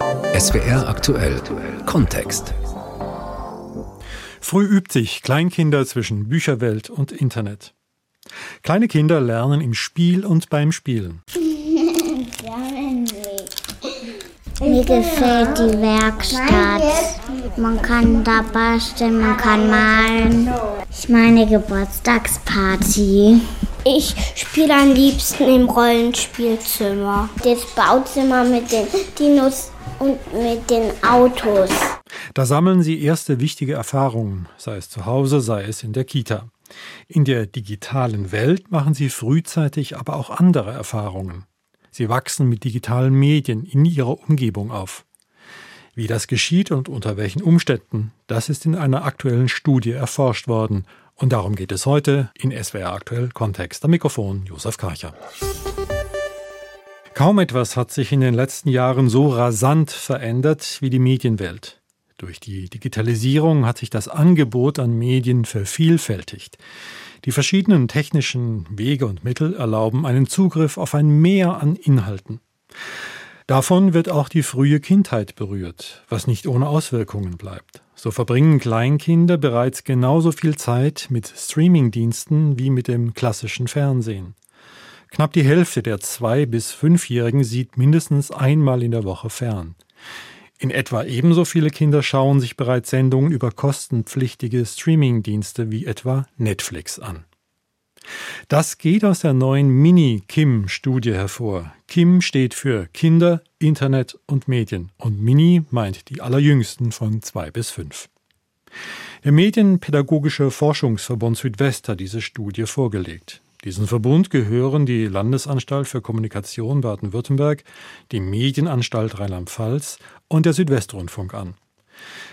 SWR aktuell Kontext. Früh übt sich Kleinkinder zwischen Bücherwelt und Internet. Kleine Kinder lernen im Spiel und beim Spielen. Mir gefällt die Werkstatt. Man kann da basteln, man kann malen. Ich meine Geburtstagsparty. Ich spiele am liebsten im Rollenspielzimmer. Das Bauzimmer mit den Dinos und mit den Autos. Da sammeln sie erste wichtige Erfahrungen, sei es zu Hause, sei es in der Kita. In der digitalen Welt machen sie frühzeitig aber auch andere Erfahrungen. Sie wachsen mit digitalen Medien in ihrer Umgebung auf. Wie das geschieht und unter welchen Umständen, das ist in einer aktuellen Studie erforscht worden. Und darum geht es heute in SWR Aktuell Kontext. Am Mikrofon Josef Karcher. Kaum etwas hat sich in den letzten Jahren so rasant verändert wie die Medienwelt. Durch die Digitalisierung hat sich das Angebot an Medien vervielfältigt. Die verschiedenen technischen Wege und Mittel erlauben einen Zugriff auf ein Mehr an Inhalten. Davon wird auch die frühe Kindheit berührt, was nicht ohne Auswirkungen bleibt. So verbringen Kleinkinder bereits genauso viel Zeit mit Streamingdiensten wie mit dem klassischen Fernsehen. Knapp die Hälfte der zwei bis fünfjährigen sieht mindestens einmal in der Woche fern. In etwa ebenso viele Kinder schauen sich bereits Sendungen über kostenpflichtige Streamingdienste wie etwa Netflix an. Das geht aus der neuen Mini-Kim-Studie hervor. Kim steht für Kinder, Internet und Medien und Mini meint die allerjüngsten von zwei bis fünf. Der Medienpädagogische Forschungsverbund Südwest hat diese Studie vorgelegt. Diesen Verbund gehören die Landesanstalt für Kommunikation Baden-Württemberg, die Medienanstalt Rheinland-Pfalz und der Südwestrundfunk an.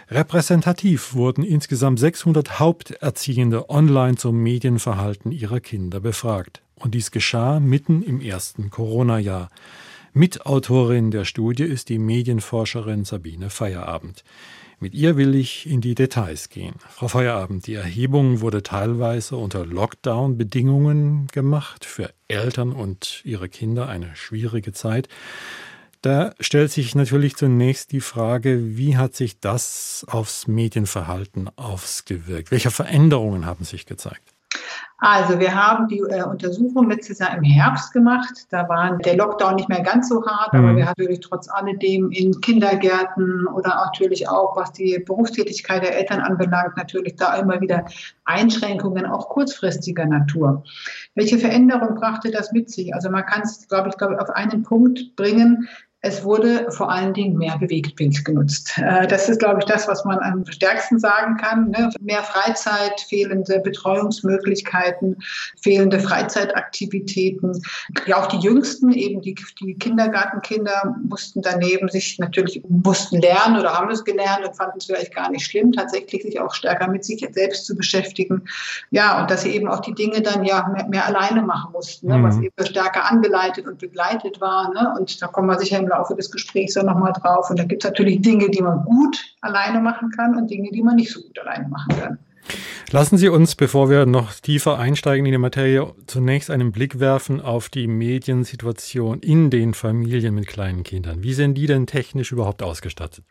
Repräsentativ wurden insgesamt 600 Haupterziehende online zum Medienverhalten ihrer Kinder befragt. Und dies geschah mitten im ersten Corona-Jahr. Mitautorin der Studie ist die Medienforscherin Sabine Feierabend. Mit ihr will ich in die Details gehen. Frau Feierabend, die Erhebung wurde teilweise unter Lockdown-Bedingungen gemacht, für Eltern und ihre Kinder eine schwierige Zeit. Da stellt sich natürlich zunächst die Frage, wie hat sich das aufs Medienverhalten ausgewirkt? Welche Veränderungen haben sich gezeigt? Also wir haben die äh, Untersuchung letztes Jahr im Herbst gemacht. Da war der Lockdown nicht mehr ganz so hart, mhm. aber wir hatten natürlich trotz alledem in Kindergärten oder natürlich auch, was die Berufstätigkeit der Eltern anbelangt, natürlich da immer wieder Einschränkungen, auch kurzfristiger Natur. Welche Veränderung brachte das mit sich? Also man kann es, glaube ich, glaube auf einen Punkt bringen, es wurde vor allen Dingen mehr Bewegtbild genutzt. Äh, das ist, glaube ich, das, was man am stärksten sagen kann. Ne? Mehr Freizeit, fehlende Betreuungsmöglichkeiten, fehlende Freizeitaktivitäten. Ja, auch die Jüngsten, eben die, die Kindergartenkinder, mussten daneben sich natürlich, mussten lernen oder haben es gelernt und fanden es vielleicht gar nicht schlimm, tatsächlich sich auch stärker mit sich selbst zu beschäftigen. Ja, und dass sie eben auch die Dinge dann ja mehr, mehr alleine machen mussten, ne? was mhm. eben stärker angeleitet und begleitet war. Ne? Und da kommen wir sicher im Laufe des Gesprächs dann nochmal drauf. Und da gibt es natürlich Dinge, die man gut alleine machen kann und Dinge, die man nicht so gut alleine machen kann. Lassen Sie uns, bevor wir noch tiefer einsteigen in die Materie, zunächst einen Blick werfen auf die Mediensituation in den Familien mit kleinen Kindern. Wie sind die denn technisch überhaupt ausgestattet?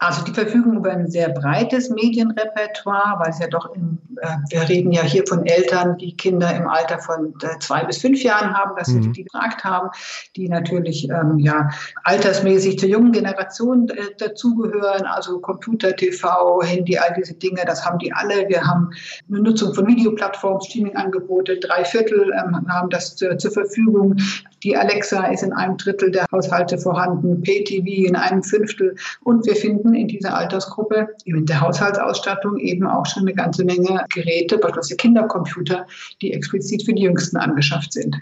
Also die verfügen über ein sehr breites Medienrepertoire, weil es ja doch, in, äh, wir reden ja hier von Eltern, die Kinder im Alter von äh, zwei bis fünf Jahren haben, dass mhm. die gefragt haben, die natürlich ähm, ja altersmäßig zur jungen Generation äh, dazugehören, also Computer, TV, Handy, all diese Dinge, das haben die alle. Wir haben Nutzung von Videoplattformen, Streaming-Angebote. Drei Viertel ähm, haben das zur, zur Verfügung. Die Alexa ist in einem Drittel der Haushalte vorhanden, PTV in einem Fünftel. Und wir finden in dieser Altersgruppe in der Haushaltsausstattung eben auch schon eine ganze Menge Geräte, beispielsweise Kindercomputer, die explizit für die Jüngsten angeschafft sind.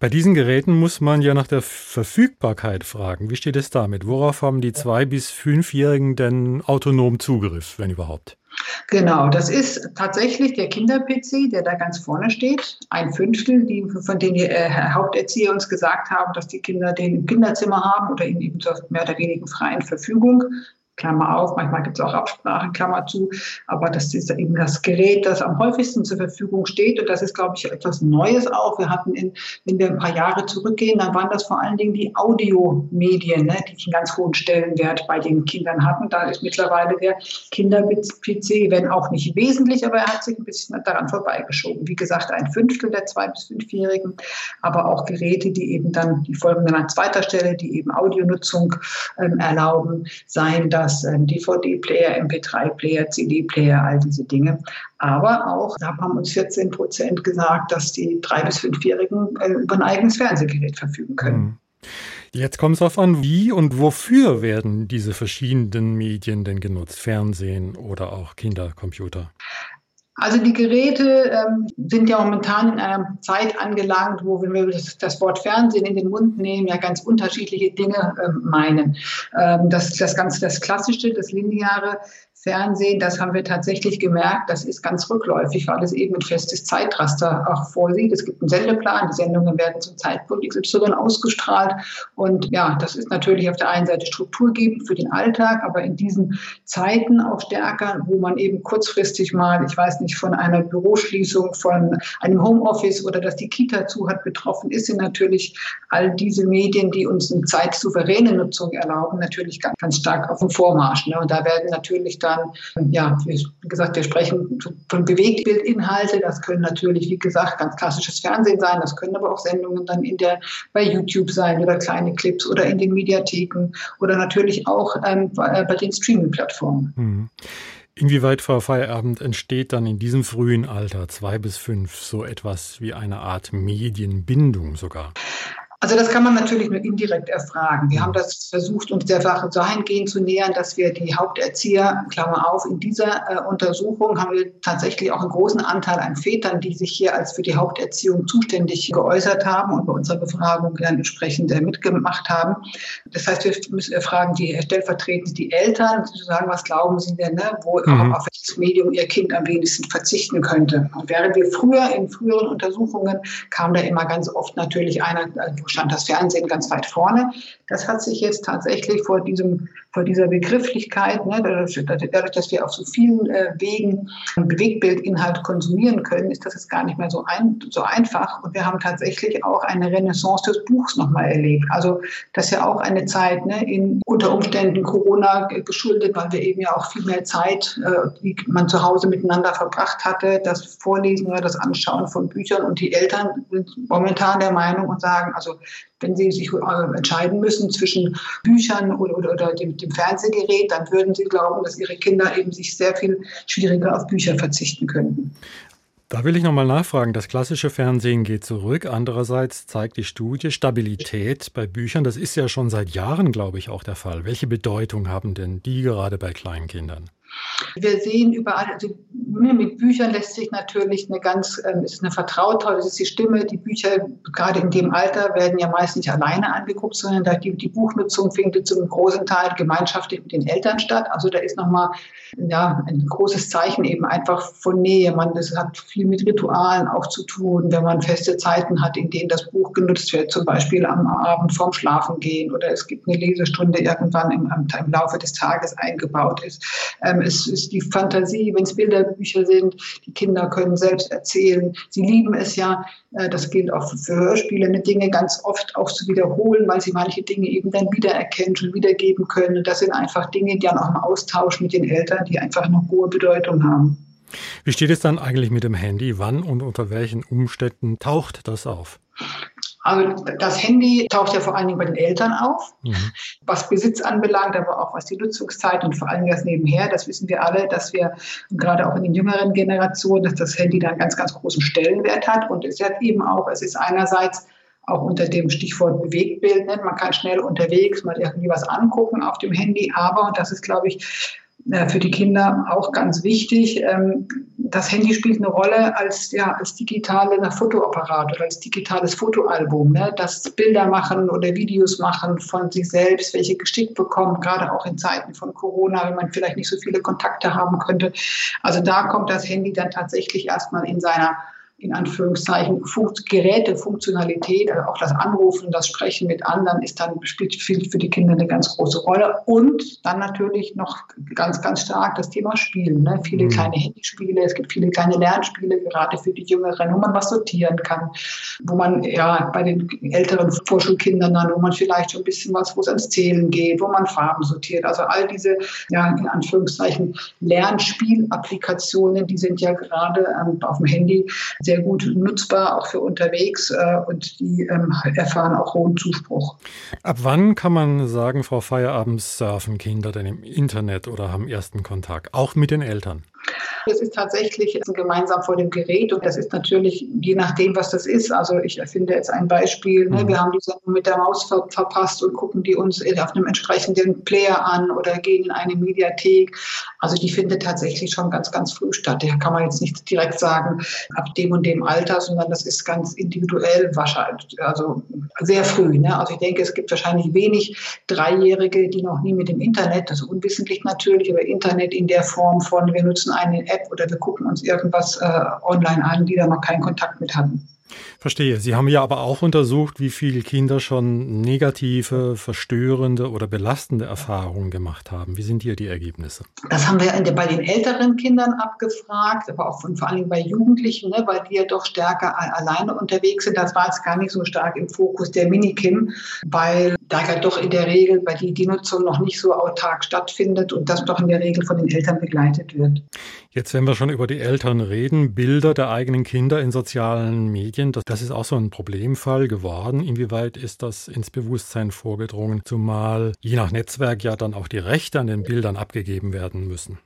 Bei diesen Geräten muss man ja nach der Verfügbarkeit fragen. Wie steht es damit? Worauf haben die zwei bis fünfjährigen denn autonom Zugriff, wenn überhaupt? Genau, das ist tatsächlich der Kinder-PC, der da ganz vorne steht. Ein Fünftel, die, von denen die äh, Haupterzieher uns gesagt haben, dass die Kinder den im Kinderzimmer haben oder in eben zur mehr oder weniger freien Verfügung. Klammer auf, manchmal gibt es auch Absprachen, Klammer zu, aber das ist eben das Gerät, das am häufigsten zur Verfügung steht und das ist, glaube ich, etwas Neues auch. Wir hatten, in, wenn wir ein paar Jahre zurückgehen, dann waren das vor allen Dingen die Audiomedien, ne, die einen ganz hohen Stellenwert bei den Kindern hatten. Da ist mittlerweile der Kinder-PC, wenn auch nicht wesentlich, aber er hat sich ein bisschen daran vorbeigeschoben. Wie gesagt, ein Fünftel der zwei- bis fünfjährigen, aber auch Geräte, die eben dann, die folgen dann an zweiter Stelle, die eben Audionutzung ähm, erlauben, seien das das DVD-Player, MP3-Player, CD-Player, all diese Dinge. Aber auch, da haben uns 14 Prozent gesagt, dass die drei- bis fünfjährigen äh, über ein eigenes Fernsehgerät verfügen können. Mhm. Jetzt kommt es darauf an, wie und wofür werden diese verschiedenen Medien denn genutzt? Fernsehen oder auch Kindercomputer? Also die Geräte ähm, sind ja momentan in einer Zeit angelangt, wo, wenn wir das, das Wort Fernsehen in den Mund nehmen, ja ganz unterschiedliche Dinge äh, meinen. Ähm, das, das ganz das Klassische, das Lineare Fernsehen, das haben wir tatsächlich gemerkt, das ist ganz rückläufig, weil es eben ein festes Zeitraster auch vorsieht. Es gibt einen Sendeplan, die Sendungen werden zum Zeitpunkt XY ausgestrahlt. Und ja, das ist natürlich auf der einen Seite strukturgebend für den Alltag, aber in diesen Zeiten auch stärker, wo man eben kurzfristig mal, ich weiß nicht, von einer Büroschließung, von einem Homeoffice oder dass die Kita zu hat betroffen ist, sind natürlich all diese Medien, die uns eine zeitsouveräne Nutzung erlauben, natürlich ganz, ganz stark auf dem Vormarsch. Ne? Und da werden natürlich dann dann, ja, wie gesagt, wir sprechen von Bewegtbildinhalte. Das können natürlich, wie gesagt, ganz klassisches Fernsehen sein. Das können aber auch Sendungen dann in der, bei YouTube sein oder kleine Clips oder in den Mediatheken oder natürlich auch ähm, bei, bei den Streaming-Plattformen. Mhm. Inwieweit, Frau Feierabend, entsteht dann in diesem frühen Alter, zwei bis fünf, so etwas wie eine Art Medienbindung sogar? Also das kann man natürlich nur indirekt erfragen. Wir haben das versucht, uns der Sache dahingehend zu nähern, dass wir die Haupterzieher, Klammer auf, in dieser äh, Untersuchung haben wir tatsächlich auch einen großen Anteil an Vätern, die sich hier als für die Haupterziehung zuständig geäußert haben und bei unserer Befragung dann entsprechend äh, mitgemacht haben. Das heißt, wir müssen fragen die stellvertretend die Eltern, zu sagen, was glauben sie denn, ne, wo mhm. auf welches Medium ihr Kind am wenigsten verzichten könnte. Und während wir früher in früheren Untersuchungen kam da immer ganz oft natürlich einer, äh, stand das Fernsehen ganz weit vorne. Das hat sich jetzt tatsächlich vor, diesem, vor dieser Begrifflichkeit, ne, dadurch, dass wir auf so vielen äh, Wegen Bewegtbildinhalt konsumieren können, ist das jetzt gar nicht mehr so, ein, so einfach. Und wir haben tatsächlich auch eine Renaissance des Buchs nochmal erlebt. Also das ist ja auch eine Zeit ne, in unter Umständen Corona geschuldet, weil wir eben ja auch viel mehr Zeit, äh, die man zu Hause miteinander verbracht hatte, das Vorlesen oder das Anschauen von Büchern. Und die Eltern sind momentan der Meinung und sagen, also wenn sie sich entscheiden müssen zwischen Büchern oder, oder, oder dem, dem, Fernsehgerät, dann würden sie glauben, dass ihre Kinder eben sich sehr viel schwieriger auf Bücher verzichten könnten. Da will ich nochmal nachfragen. Das klassische Fernsehen geht zurück. Andererseits zeigt die Studie Stabilität bei Büchern. Das ist ja schon seit Jahren, glaube ich, auch der Fall. Welche Bedeutung haben denn die gerade bei Kleinkindern? Wir sehen überall, also mit Büchern lässt sich natürlich eine ganz, ähm, ist eine Vertrautheit, das ist die Stimme. Die Bücher, gerade in dem Alter, werden ja meist nicht alleine angeguckt, sondern die, Buchnutzung findet zum großen Teil gemeinschaftlich mit den Eltern statt. Also da ist nochmal ja, ein großes Zeichen eben einfach von Nähe. Man, das hat viel mit Ritualen auch zu tun, wenn man feste Zeiten hat, in denen das Buch genutzt wird, zum Beispiel am Abend vorm Schlafengehen oder es gibt eine Lesestunde irgendwann im, im Laufe des Tages eingebaut ist. Ähm, es ist die Fantasie, wenn es Bilderbücher sind, die Kinder können selbst erzählen. Sie lieben es ja, äh, das gilt auch für Hörspiele, eine Dinge ganz oft auch zu wiederholen, weil sie manche Dinge eben dann wiedererkennen und wiedergeben können. Und das sind einfach Dinge, die dann auch im Austausch mit den Eltern, die einfach eine hohe Bedeutung haben. Wie steht es dann eigentlich mit dem Handy? Wann und unter welchen Umständen taucht das auf? Also das Handy taucht ja vor allen Dingen bei den Eltern auf, mhm. was Besitz anbelangt, aber auch was die Nutzungszeit und vor allem das nebenher, das wissen wir alle, dass wir gerade auch in den jüngeren Generationen, dass das Handy da einen ganz, ganz großen Stellenwert hat. Und es hat eben auch, es ist einerseits auch unter dem Stichwort Bewegtbild, ne? man kann schnell unterwegs mal irgendwie was angucken auf dem Handy, aber, und das ist, glaube ich, äh, für die Kinder auch ganz wichtig. Das Handy spielt eine Rolle als, ja, als digitale Fotoapparat oder als digitales Fotoalbum. Ne? Das Bilder machen oder Videos machen von sich selbst, welche geschickt bekommen, gerade auch in Zeiten von Corona, wenn man vielleicht nicht so viele Kontakte haben könnte. Also da kommt das Handy dann tatsächlich erstmal in seiner in Anführungszeichen Geräte, Funktionalität, also auch das Anrufen, das Sprechen mit anderen ist dann spielt für die Kinder eine ganz große Rolle. Und dann natürlich noch ganz, ganz stark das Thema Spielen. Ne? Viele mhm. kleine Handyspiele, es gibt viele kleine Lernspiele, gerade für die Jüngeren, wo man was sortieren kann, wo man ja bei den älteren Vorschulkindern dann, wo man vielleicht schon ein bisschen was, wo es ans Zählen geht, wo man Farben sortiert. Also all diese, ja, in Anführungszeichen, Lernspielapplikationen, die sind ja gerade ähm, auf dem Handy sehr gut nutzbar, auch für unterwegs äh, und die ähm, erfahren auch hohen Zuspruch. Ab wann kann man sagen, Frau Feierabends surfen Kinder denn im Internet oder haben ersten Kontakt, auch mit den Eltern? Es ist tatsächlich gemeinsam vor dem Gerät und das ist natürlich je nachdem, was das ist. Also ich erfinde jetzt ein Beispiel. Ne? Mhm. Wir haben die Sendung mit der Maus ver verpasst und gucken die uns auf einem entsprechenden Player an oder gehen in eine Mediathek. Also die findet tatsächlich schon ganz, ganz früh statt. Da kann man jetzt nicht direkt sagen, ab dem und dem Alter, sondern das ist ganz individuell wahrscheinlich, also sehr früh. Ne? Also ich denke, es gibt wahrscheinlich wenig Dreijährige, die noch nie mit dem Internet, ist unwissentlich natürlich, aber Internet in der Form von, wir nutzen eine App oder wir gucken uns irgendwas äh, online an, die da noch keinen Kontakt mit hatten. Verstehe. Sie haben ja aber auch untersucht, wie viele Kinder schon negative, verstörende oder belastende Erfahrungen gemacht haben. Wie sind hier die Ergebnisse? Das haben wir bei den älteren Kindern abgefragt, aber auch vor allem bei Jugendlichen, ne, weil die ja doch stärker alleine unterwegs sind. Das war jetzt gar nicht so stark im Fokus der Minikim, weil da ja doch in der Regel bei die, die Nutzung noch nicht so autark stattfindet und das doch in der Regel von den Eltern begleitet wird. Jetzt, wenn wir schon über die Eltern reden, Bilder der eigenen Kinder in sozialen Medien, das, das ist auch so ein Problemfall geworden. Inwieweit ist das ins Bewusstsein vorgedrungen, zumal je nach Netzwerk ja dann auch die Rechte an den Bildern abgegeben werden müssen?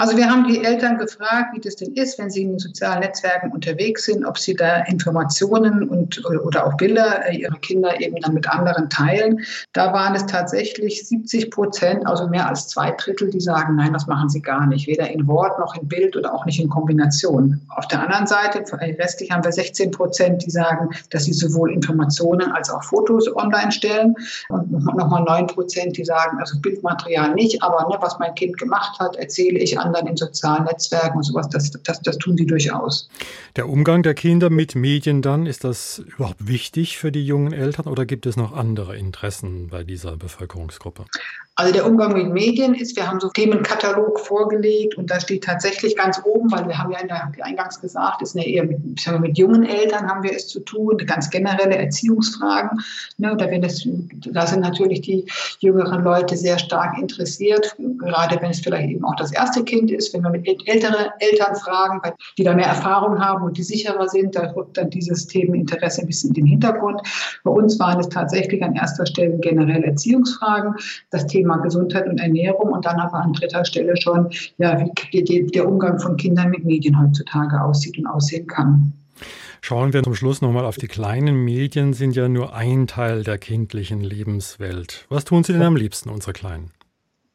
Also wir haben die Eltern gefragt, wie das denn ist, wenn sie in sozialen Netzwerken unterwegs sind, ob sie da Informationen und oder auch Bilder äh, ihrer Kinder eben dann mit anderen teilen. Da waren es tatsächlich 70 Prozent, also mehr als zwei Drittel, die sagen, nein, das machen sie gar nicht, weder in Wort noch in Bild oder auch nicht in Kombination. Auf der anderen Seite, restlich haben wir 16 Prozent, die sagen, dass sie sowohl Informationen als auch Fotos online stellen und nochmal 9 Prozent, die sagen, also Bildmaterial nicht, aber ne, was mein Kind gemacht hat, erzähle ich anderen in sozialen Netzwerken und sowas. Das, das, das tun sie durchaus. Der Umgang der Kinder mit Medien dann, ist das überhaupt wichtig für die jungen Eltern oder gibt es noch andere Interessen bei dieser Bevölkerungsgruppe? Also der Umgang mit Medien ist, wir haben so Themenkatalog vorgelegt und da steht tatsächlich ganz oben, weil wir haben ja der, eingangs gesagt, ist eine eher mit, wir, mit jungen Eltern haben wir es zu tun, ganz generelle Erziehungsfragen. Ne, da, das, da sind natürlich die jüngeren Leute sehr stark interessiert, gerade wenn es vielleicht eben auch das erste Kind ist, wenn wir mit älteren Eltern fragen, die da mehr Erfahrung haben und die sicherer sind, da rückt dann dieses Themeninteresse ein bisschen in den Hintergrund. Bei uns waren es tatsächlich an erster Stelle generell Erziehungsfragen, das Thema Gesundheit und Ernährung und dann aber an dritter Stelle schon, ja, wie die, der Umgang von Kindern mit Medien heutzutage aussieht und aussehen kann. Schauen wir zum Schluss nochmal auf die kleinen Medien, sind ja nur ein Teil der kindlichen Lebenswelt. Was tun Sie denn am liebsten, unsere Kleinen?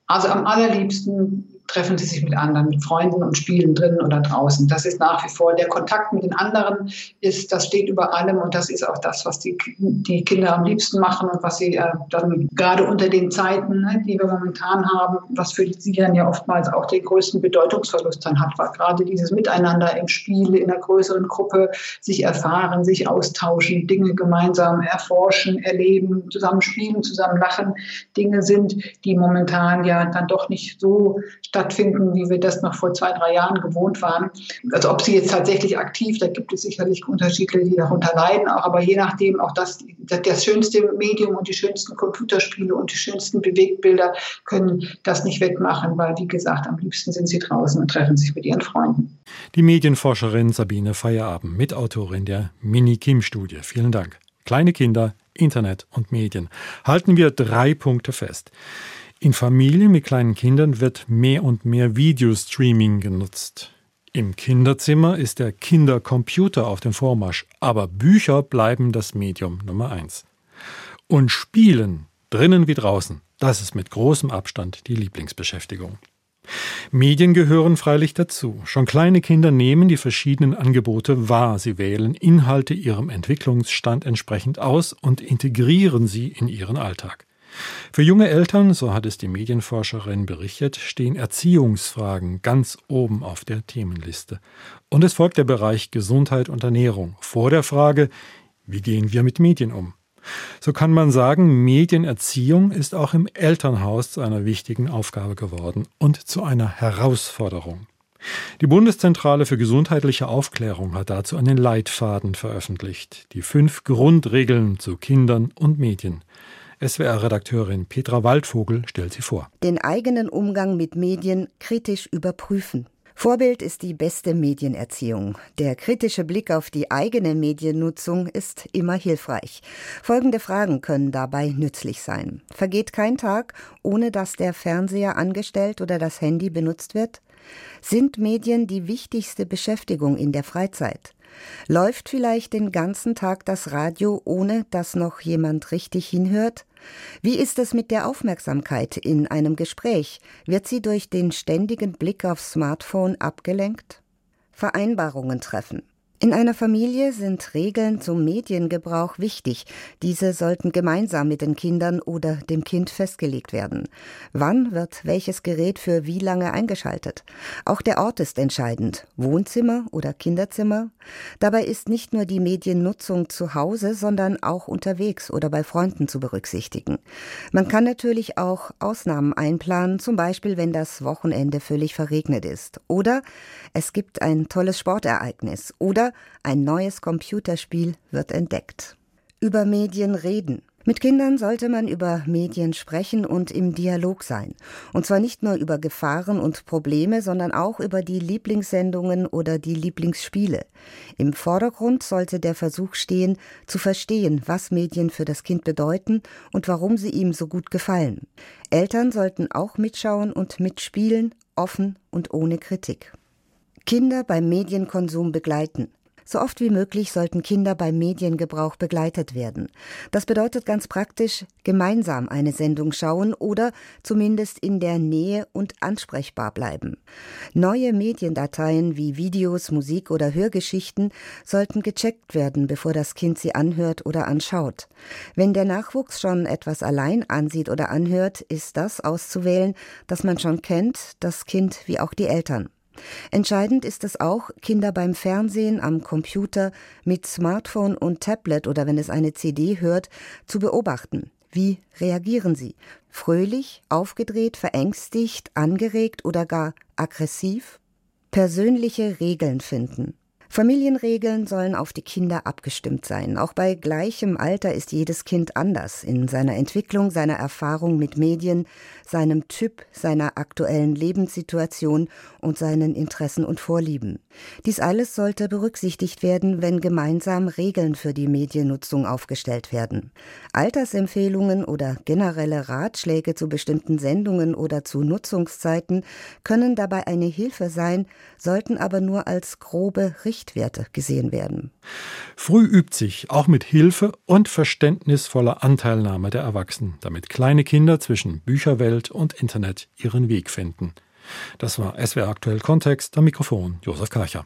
Also am allerliebsten treffen sie sich mit anderen, mit Freunden und spielen drinnen oder draußen. Das ist nach wie vor der Kontakt mit den anderen ist, das steht über allem und das ist auch das, was die, die Kinder am liebsten machen und was sie äh, dann gerade unter den Zeiten, ne, die wir momentan haben, was für sie dann ja oftmals auch den größten Bedeutungsverlust dann hat, war gerade dieses Miteinander im Spiel, in einer größeren Gruppe, sich erfahren, sich austauschen, Dinge gemeinsam erforschen, erleben, zusammen spielen, zusammen lachen, Dinge sind, die momentan ja dann doch nicht so stattfinden, wie wir das noch vor zwei, drei Jahren gewohnt waren. Also ob sie jetzt tatsächlich aktiv, da gibt es sicherlich Unterschiede, die darunter leiden, auch, aber je nachdem auch das, das schönste Medium und die schönsten Computerspiele und die schönsten Bewegtbilder können das nicht wegmachen, weil wie gesagt, am liebsten sind sie draußen und treffen sich mit ihren Freunden. Die Medienforscherin Sabine Feierabend, Mitautorin der Mini-Kim-Studie. Vielen Dank. Kleine Kinder, Internet und Medien. Halten wir drei Punkte fest. In Familien mit kleinen Kindern wird mehr und mehr Videostreaming genutzt. Im Kinderzimmer ist der Kindercomputer auf dem Vormarsch, aber Bücher bleiben das Medium Nummer eins. Und Spielen, drinnen wie draußen, das ist mit großem Abstand die Lieblingsbeschäftigung. Medien gehören freilich dazu. Schon kleine Kinder nehmen die verschiedenen Angebote wahr. Sie wählen Inhalte ihrem Entwicklungsstand entsprechend aus und integrieren sie in ihren Alltag. Für junge Eltern, so hat es die Medienforscherin berichtet, stehen Erziehungsfragen ganz oben auf der Themenliste. Und es folgt der Bereich Gesundheit und Ernährung vor der Frage, wie gehen wir mit Medien um? So kann man sagen, Medienerziehung ist auch im Elternhaus zu einer wichtigen Aufgabe geworden und zu einer Herausforderung. Die Bundeszentrale für gesundheitliche Aufklärung hat dazu einen Leitfaden veröffentlicht, die fünf Grundregeln zu Kindern und Medien. SWR-Redakteurin Petra Waldvogel stellt sie vor. Den eigenen Umgang mit Medien kritisch überprüfen. Vorbild ist die beste Medienerziehung. Der kritische Blick auf die eigene Mediennutzung ist immer hilfreich. Folgende Fragen können dabei nützlich sein. Vergeht kein Tag, ohne dass der Fernseher angestellt oder das Handy benutzt wird? Sind Medien die wichtigste Beschäftigung in der Freizeit? Läuft vielleicht den ganzen Tag das Radio, ohne dass noch jemand richtig hinhört? Wie ist es mit der Aufmerksamkeit in einem Gespräch? Wird sie durch den ständigen Blick aufs Smartphone abgelenkt? Vereinbarungen treffen. In einer Familie sind Regeln zum Mediengebrauch wichtig. Diese sollten gemeinsam mit den Kindern oder dem Kind festgelegt werden. Wann wird welches Gerät für wie lange eingeschaltet? Auch der Ort ist entscheidend. Wohnzimmer oder Kinderzimmer? Dabei ist nicht nur die Mediennutzung zu Hause, sondern auch unterwegs oder bei Freunden zu berücksichtigen. Man kann natürlich auch Ausnahmen einplanen, zum Beispiel wenn das Wochenende völlig verregnet ist. Oder es gibt ein tolles Sportereignis. Oder ein neues Computerspiel wird entdeckt. Über Medien reden. Mit Kindern sollte man über Medien sprechen und im Dialog sein. Und zwar nicht nur über Gefahren und Probleme, sondern auch über die Lieblingssendungen oder die Lieblingsspiele. Im Vordergrund sollte der Versuch stehen, zu verstehen, was Medien für das Kind bedeuten und warum sie ihm so gut gefallen. Eltern sollten auch mitschauen und mitspielen, offen und ohne Kritik. Kinder beim Medienkonsum begleiten. So oft wie möglich sollten Kinder beim Mediengebrauch begleitet werden. Das bedeutet ganz praktisch gemeinsam eine Sendung schauen oder zumindest in der Nähe und ansprechbar bleiben. Neue Mediendateien wie Videos, Musik oder Hörgeschichten sollten gecheckt werden, bevor das Kind sie anhört oder anschaut. Wenn der Nachwuchs schon etwas allein ansieht oder anhört, ist das auszuwählen, das man schon kennt, das Kind wie auch die Eltern. Entscheidend ist es auch, Kinder beim Fernsehen, am Computer, mit Smartphone und Tablet oder wenn es eine CD hört, zu beobachten. Wie reagieren sie? Fröhlich, aufgedreht, verängstigt, angeregt oder gar aggressiv? Persönliche Regeln finden. Familienregeln sollen auf die Kinder abgestimmt sein. Auch bei gleichem Alter ist jedes Kind anders in seiner Entwicklung, seiner Erfahrung mit Medien, seinem Typ, seiner aktuellen Lebenssituation und seinen Interessen und Vorlieben. Dies alles sollte berücksichtigt werden, wenn gemeinsam Regeln für die Mediennutzung aufgestellt werden. Altersempfehlungen oder generelle Ratschläge zu bestimmten Sendungen oder zu Nutzungszeiten können dabei eine Hilfe sein, sollten aber nur als grobe Richtlinien Richtwerte gesehen werden. Früh übt sich, auch mit Hilfe und verständnisvoller Anteilnahme der Erwachsenen, damit kleine Kinder zwischen Bücherwelt und Internet ihren Weg finden. Das war SWR aktuell Kontext, am Mikrofon Josef Karcher.